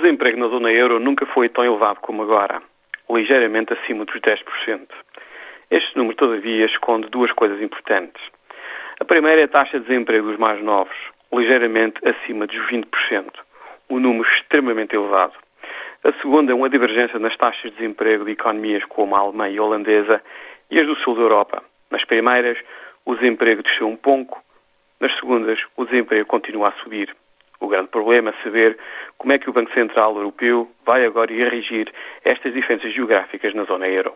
desemprego na zona euro nunca foi tão elevado como agora, ligeiramente acima dos 10%. Este número, todavia, esconde duas coisas importantes. A primeira é a taxa de desemprego dos mais novos, ligeiramente acima dos 20%, um número extremamente elevado. A segunda é uma divergência nas taxas de desemprego de economias como a alemã e a holandesa e as do sul da Europa. Nas primeiras, o desemprego desceu um pouco, nas segundas, o desemprego continua a subir. Grande problema saber como é que o Banco Central Europeu vai agora a estas diferenças geográficas na zona euro.